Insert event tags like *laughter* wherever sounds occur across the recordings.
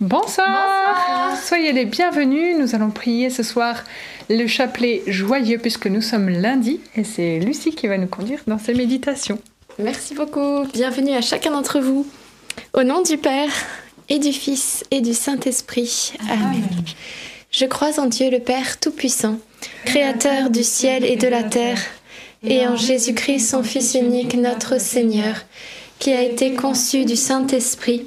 Bonsoir. Soyez les bienvenus. Nous allons prier ce soir le chapelet joyeux puisque nous sommes lundi et c'est Lucie qui va nous conduire dans ces méditations. Merci beaucoup. Bienvenue à chacun d'entre vous. Au nom du Père et du Fils et du Saint-Esprit. Amen. Je crois en Dieu le Père Tout-Puissant, Créateur du ciel et de la terre, et en Jésus-Christ, son Fils unique, notre Seigneur, qui a été conçu du Saint-Esprit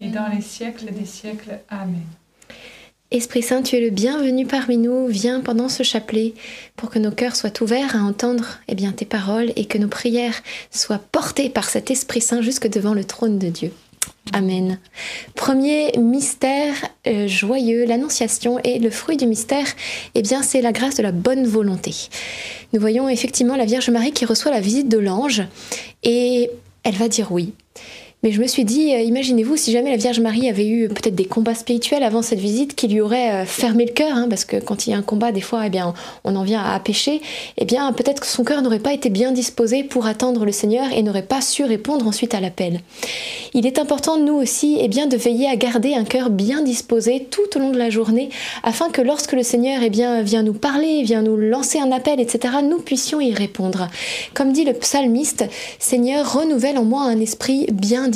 et dans les siècles des siècles. Amen. Esprit Saint, tu es le bienvenu parmi nous. Viens pendant ce chapelet pour que nos cœurs soient ouverts à entendre eh bien, tes paroles et que nos prières soient portées par cet Esprit Saint jusque devant le trône de Dieu. Amen. Premier mystère euh, joyeux, l'annonciation et le fruit du mystère, eh bien c'est la grâce de la bonne volonté. Nous voyons effectivement la Vierge Marie qui reçoit la visite de l'ange et elle va dire oui. Mais je me suis dit, euh, imaginez-vous si jamais la Vierge Marie avait eu peut-être des combats spirituels avant cette visite qui lui auraient euh, fermé le cœur, hein, parce que quand il y a un combat, des fois, eh bien, on en vient à pécher. Eh bien, peut-être que son cœur n'aurait pas été bien disposé pour attendre le Seigneur et n'aurait pas su répondre ensuite à l'appel. Il est important, nous aussi, eh bien, de veiller à garder un cœur bien disposé tout au long de la journée, afin que lorsque le Seigneur eh bien, vient nous parler, vient nous lancer un appel, etc., nous puissions y répondre. Comme dit le psalmiste, Seigneur, renouvelle en moi un esprit bien disposé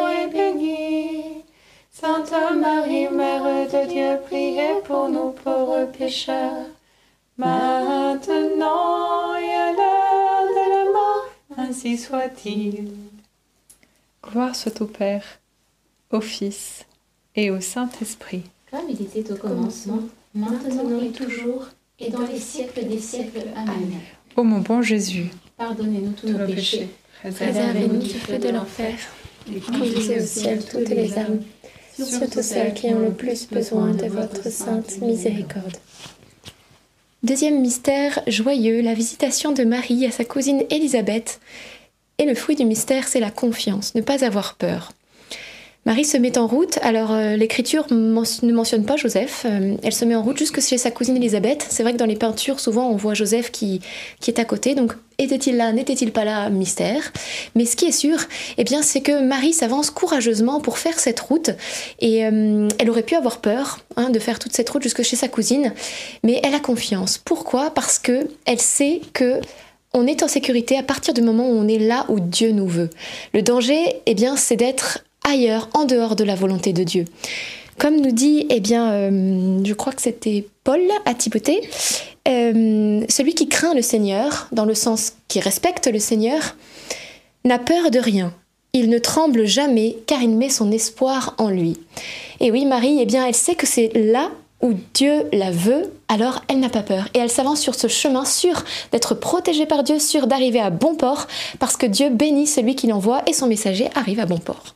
béni. Sainte Marie, Mère de Dieu, priez pour nous pauvres pécheurs, maintenant et à l'heure de la mort, ainsi soit-il. Gloire soit au Père, au Fils et au Saint-Esprit. Comme il était au commencement, maintenant et toujours, et dans les siècles des siècles. Amen. Ô mon bon Jésus, Pardonnez-nous tous nos péchés, Préservez-nous du feu de l'enfer. Conduisez au ciel toutes les âmes, surtout celles qui ont le plus besoin de votre sainte miséricorde. Deuxième mystère joyeux, la visitation de Marie à sa cousine Élisabeth. Et le fruit du mystère, c'est la confiance, ne pas avoir peur. Marie se met en route, alors euh, l'écriture ne mentionne pas Joseph, euh, elle se met en route jusque chez sa cousine Élisabeth. C'est vrai que dans les peintures, souvent on voit Joseph qui, qui est à côté, donc était-il là, n'était-il pas là, mystère. Mais ce qui est sûr, eh bien, c'est que Marie s'avance courageusement pour faire cette route, et euh, elle aurait pu avoir peur hein, de faire toute cette route jusque chez sa cousine, mais elle a confiance. Pourquoi? Parce que elle sait que on est en sécurité à partir du moment où on est là où Dieu nous veut. Le danger, eh bien, c'est d'être ailleurs, en dehors de la volonté de Dieu. Comme nous dit, eh bien, euh, je crois que c'était Paul à Timothée, euh, celui qui craint le Seigneur, dans le sens qui respecte le Seigneur, n'a peur de rien. Il ne tremble jamais, car il met son espoir en lui. Et oui, Marie, eh bien, elle sait que c'est là où Dieu la veut, alors elle n'a pas peur. Et elle s'avance sur ce chemin sûr d'être protégée par Dieu, sûr d'arriver à bon port, parce que Dieu bénit celui qui l'envoie et son messager arrive à bon port.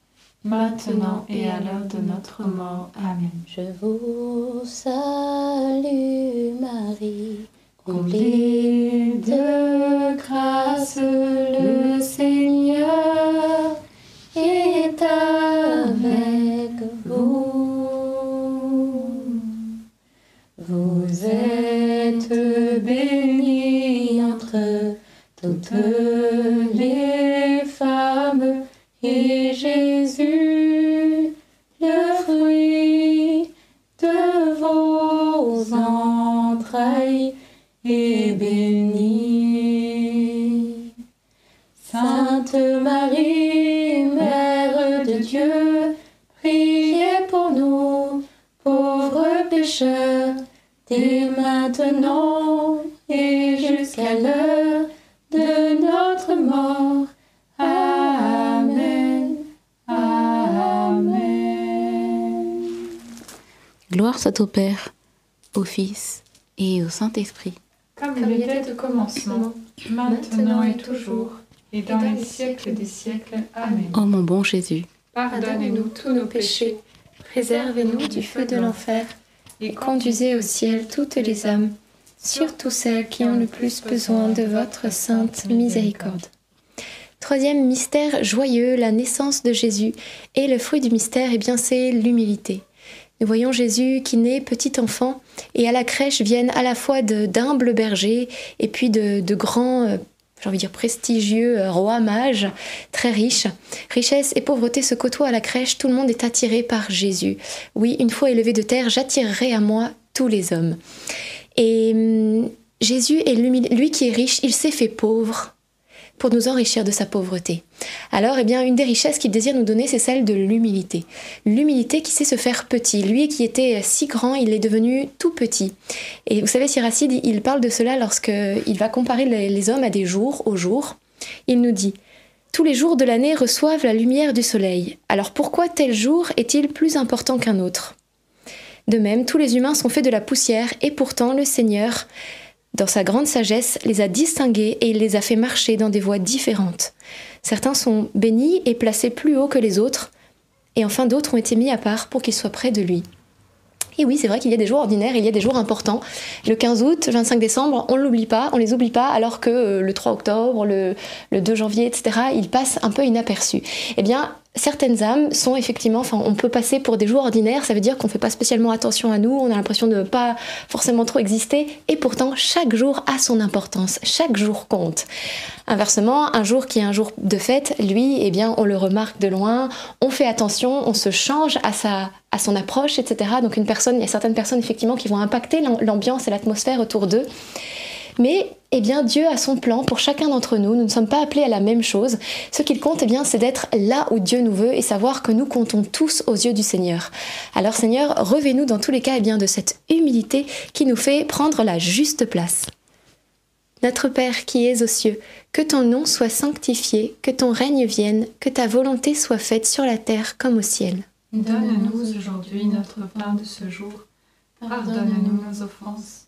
maintenant et à l'heure de notre mort. Amen. Je vous salue Marie, comblée de grâce, le soit au Père, au Fils et au Saint-Esprit. Comme il était au commencement, maintenant et toujours, et dans les siècles des siècles. Amen. Ô mon bon Jésus, Pardonnez-nous tous nos péchés, Préservez-nous du feu de l'enfer et conduisez au ciel toutes les âmes, surtout celles qui ont le plus besoin de votre sainte miséricorde. Troisième mystère joyeux, la naissance de Jésus. Et le fruit du mystère, eh bien, c'est l'humilité. Nous voyons Jésus qui naît petit enfant et à la crèche viennent à la fois d'humbles bergers et puis de, de grands, euh, j'ai envie de dire prestigieux euh, rois mages, très riches. Richesse et pauvreté se côtoient à la crèche, tout le monde est attiré par Jésus. Oui, une fois élevé de terre, j'attirerai à moi tous les hommes. Et hum, Jésus est lui qui est riche, il s'est fait pauvre pour nous enrichir de sa pauvreté. Alors, eh bien, une des richesses qu'il désire nous donner, c'est celle de l'humilité. L'humilité qui sait se faire petit. Lui qui était si grand, il est devenu tout petit. Et vous savez, Siracide, il parle de cela lorsque il va comparer les hommes à des jours, au jour. Il nous dit tous les jours de l'année reçoivent la lumière du soleil. Alors pourquoi tel jour est-il plus important qu'un autre? De même, tous les humains sont faits de la poussière et pourtant le Seigneur, dans sa grande sagesse, les a distingués et il les a fait marcher dans des voies différentes. Certains sont bénis et placés plus haut que les autres, et enfin d'autres ont été mis à part pour qu'ils soient près de lui. Et oui, c'est vrai qu'il y a des jours ordinaires, il y a des jours importants. Le 15 août, le 25 décembre, on l'oublie pas, on les oublie pas, alors que euh, le 3 octobre, le, le 2 janvier, etc., ils passent un peu inaperçus. Eh bien, certaines âmes sont effectivement, enfin, on peut passer pour des jours ordinaires, ça veut dire qu'on fait pas spécialement attention à nous, on a l'impression de ne pas forcément trop exister, et pourtant, chaque jour a son importance, chaque jour compte. Inversement, un jour qui est un jour de fête, lui, eh bien, on le remarque de loin, on fait attention, on se change à sa, à son approche, etc. Donc une personne, il y a certaines personnes effectivement qui vont impacter l'am- l'ambiance et l'atmosphère autour d'eux. Mais eh bien, Dieu a son plan pour chacun d'entre nous. Nous ne sommes pas appelés à la même chose. Ce qu'il compte, eh bien, c'est d'être là où Dieu nous veut et savoir que nous comptons tous aux yeux du Seigneur. Alors, Seigneur, revez-nous dans tous les cas, eh bien, de cette humilité qui nous fait prendre la juste place. Notre Père qui es aux cieux, que ton nom soit sanctifié, que ton règne vienne, que ta volonté soit faite sur la terre comme au ciel. Donne-nous aujourd'hui notre pain de ce jour. Pardonne-nous nos offenses,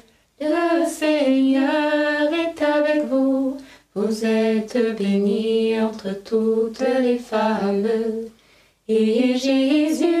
Le Seigneur est avec vous. Vous êtes bénie entre toutes les femmes. Et Jésus,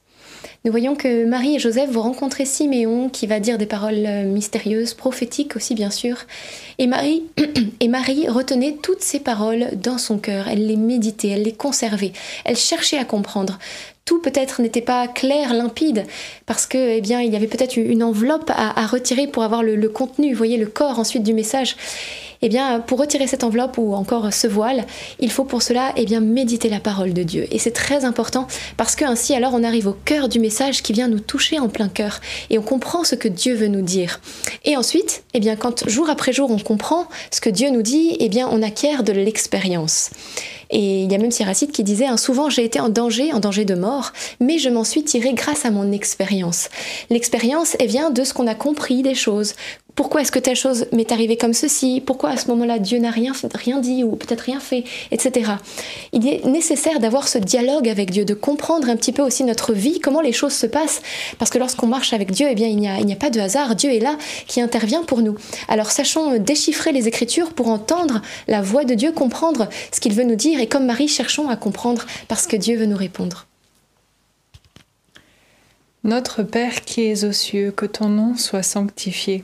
Nous voyons que Marie et Joseph vont rencontrer Siméon qui va dire des paroles euh, mystérieuses, prophétiques aussi bien sûr. Et Marie, *clears throat* et Marie retenait toutes ces paroles dans son cœur. Elle les méditait, elle les conservait, elle cherchait à comprendre. Tout peut-être n'était pas clair, limpide, parce que eh bien il y avait peut-être une enveloppe à, retirer pour avoir le, le contenu, vous voyez le corps ensuite du message. Eh bien, pour retirer cette enveloppe ou encore ce voile, il faut pour cela eh bien, méditer la parole de Dieu. Et c'est très important parce que ainsi, alors, on arrive au cœur du message qui vient nous toucher en plein cœur et on comprend ce que Dieu veut nous dire. Et ensuite, eh bien, quand jour après jour on comprend ce que Dieu nous dit, eh bien, on acquiert de l'expérience. Et il y a même Siracide qui disait, hein, souvent j'ai été en danger, en danger de mort, mais je m'en suis tiré grâce à mon expérience. L'expérience, elle vient de ce qu'on a compris des choses, pourquoi est-ce que telle chose m'est arrivée comme ceci? Pourquoi à ce moment-là Dieu n'a rien, rien dit ou peut-être rien fait, etc. Il est nécessaire d'avoir ce dialogue avec Dieu, de comprendre un petit peu aussi notre vie, comment les choses se passent, parce que lorsqu'on marche avec Dieu, eh bien il n'y a, a, pas de hasard. Dieu est là qui intervient pour nous. Alors sachons déchiffrer les Écritures pour entendre la voix de Dieu, comprendre ce qu'il veut nous dire, et comme Marie, cherchons à comprendre parce que Dieu veut nous répondre. Notre Père qui es aux cieux, que ton nom soit sanctifié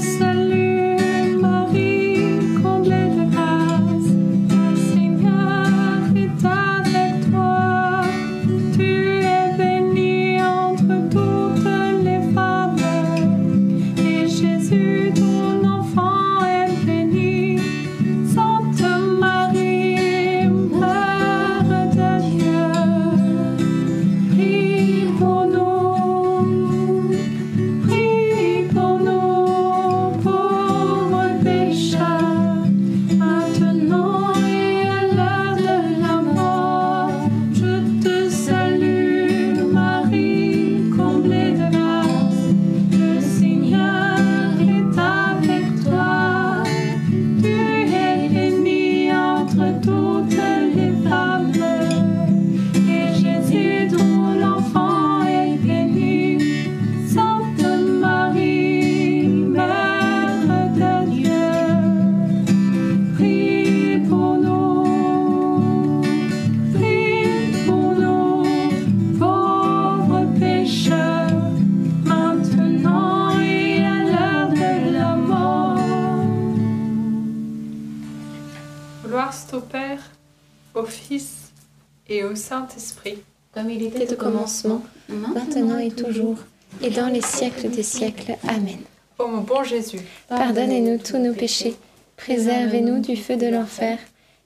et au Saint-Esprit. Comme il était au commencement, maintenant et toujours, et dans les siècles des siècles. Amen. Ô mon bon Jésus, Pardonnez-nous tous nos péchés, préservez-nous du feu de l'enfer,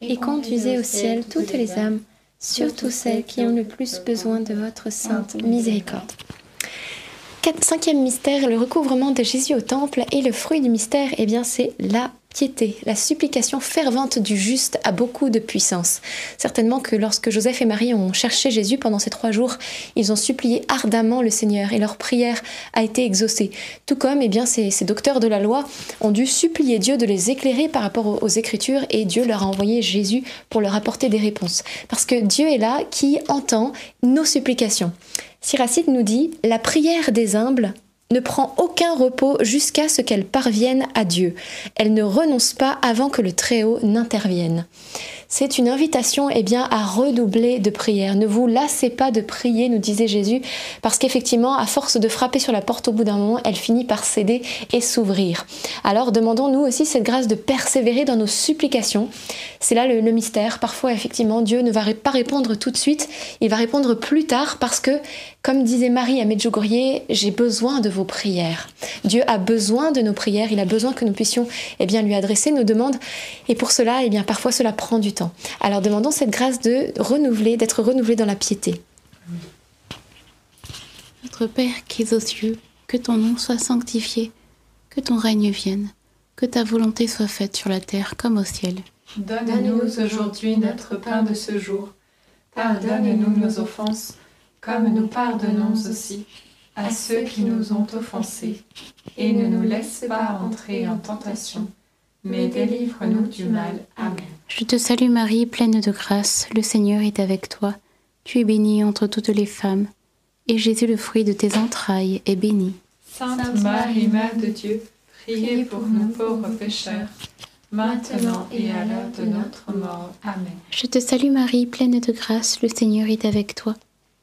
et conduisez au ciel toutes les âmes, surtout celles qui ont le plus besoin de votre sainte miséricorde. Cinquième mystère, le recouvrement de Jésus au temple et le fruit du mystère, eh bien c'est la La supplication fervente du juste a beaucoup de puissance. Certainement que lorsque Joseph et Marie ont cherché Jésus pendant ces trois jours, ils ont supplié ardemment le Seigneur et leur prière a été exaucée. Tout comme eh bien, ces, docteurs de la loi ont dû supplier Dieu de les éclairer par rapport aux, aux Écritures et Dieu leur a envoyé Jésus pour leur apporter des réponses. Parce que Dieu est là qui entend nos supplications. Siracide nous dit La prière des humbles ne prend aucun repos jusqu'à ce qu'elle parvienne à Dieu. Elle ne renonce pas avant que le Très-Haut n'intervienne. C'est une invitation eh bien, à redoubler de prière. Ne vous lassez pas de prier, nous disait Jésus, parce qu'effectivement, à force de frapper sur la porte au bout d'un moment, elle finit par céder et s'ouvrir. Alors demandons-nous aussi cette grâce de persévérer dans nos supplications. C'est là le, le, mystère. Parfois, effectivement, Dieu ne va pas répondre tout de suite, il va répondre plus tard parce que, comme disait Marie à Medjugorje, j'ai besoin de vos prières. Dieu a besoin de nos prières, il a besoin que nous puissions eh bien, lui adresser nos demandes. Et pour cela, eh bien, parfois, cela prend du temps. Alors demandons cette grâce de renouveler, d'être renouvelé dans la piété. Notre Père qui es aux cieux, que ton nom soit sanctifié, que ton règne vienne, que ta volonté soit faite sur la terre comme au ciel. Donne-nous aujourd'hui notre pain de ce jour. Pardonne-nous nos offenses, comme nous pardonnons aussi à ceux qui nous ont offensés. Et ne nous laisse pas entrer en tentation, mais délivre-nous du mal. Amen. Je te salue Marie, pleine de grâce, le Seigneur est avec toi. Tu es bénie entre toutes les femmes, et Jésus, le fruit de tes entrailles, est béni. Sainte Marie, Mère de Dieu, priez pour nous pauvres pécheurs, maintenant et à l'heure de notre mort. Amen. Je te salue Marie, pleine de grâce, le Seigneur est avec toi.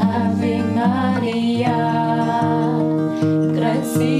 Ave Maria, gracia.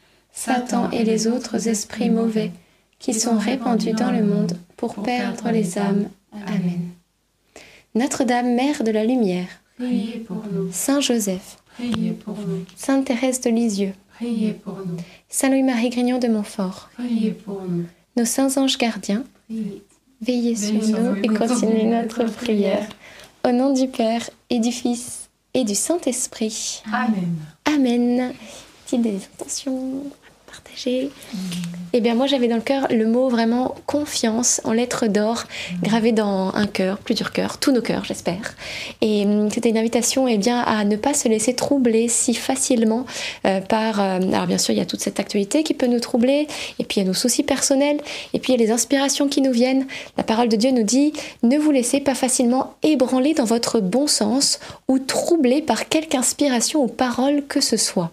Satan et les autres esprits mauvais qui sont répandus dans le monde pour perdre les âmes. Amen. Notre-Dame, Mère de la Lumière, Priez pour nous, Saint Joseph, priez pour nous, Sainte Thérèse de Lisieux, priez pour nous, Saint Louis-Marie Grignon de Montfort, priez pour nous, nos saints anges gardiens, priez. veillez sur Veillez nous et continuez notre prière. Au nom du Père et du Fils et du Saint-Esprit. Amen. Amen. Petites des intentions partagées. Eh bien, moi, j'avais dans le cœur le mot vraiment confiance en lettres d'or, gravé dans un cœur, plusieurs cœurs, tous nos cœurs, j'espère. Et hum, c'était une invitation eh bien, à ne pas se laisser troubler si facilement euh, par. euh, alors, bien sûr, il y a toute cette actualité qui peut nous troubler, et puis il y a nos soucis personnels, et puis il y a les inspirations qui nous viennent. La parole de Dieu nous dit ne vous laissez pas facilement ébranler dans votre bon sens ou troubler par quelque inspiration ou parole que ce soit.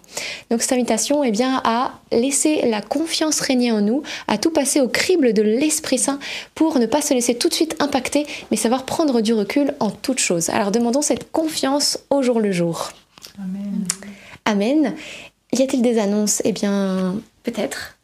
Donc cette invitation est bien à laisser la confiance régner en nous, à tout passer au crible de l'Esprit Saint pour ne pas se laisser tout de suite impacter, mais savoir prendre du recul en toute chose. Alors demandons cette confiance au jour le jour. Amen. Amen. Y a-t-il des annonces? Eh bien, peut-être.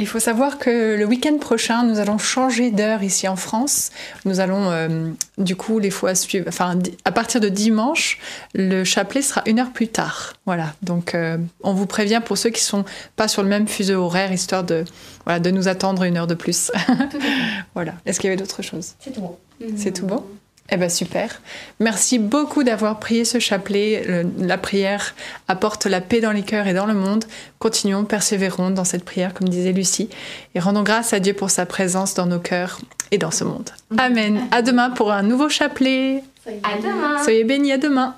Il faut savoir que le week-end prochain, nous allons changer d'heure ici en France. Nous allons, euh, du coup, les fois suivantes, enfin, à partir de dimanche, le chapelet sera une heure plus tard. Voilà. Donc, euh, on vous prévient pour ceux qui sont pas sur le même fuseau horaire, histoire de, voilà, de nous attendre une heure de plus. *laughs* voilà. Est-ce qu'il y avait d'autres choses? C'est tout bon. C'est tout bon Eh bien, super. Merci beaucoup d'avoir prié ce chapelet. Le- la prière apporte la paix dans les cœurs et dans le monde. Continuons, persévérons dans cette prière, comme disait Lucie, et rendons grâce à Dieu pour sa présence dans nos cœurs et dans ce monde. Amen. À demain pour un nouveau chapelet. À demain. Soyez bénis, à demain.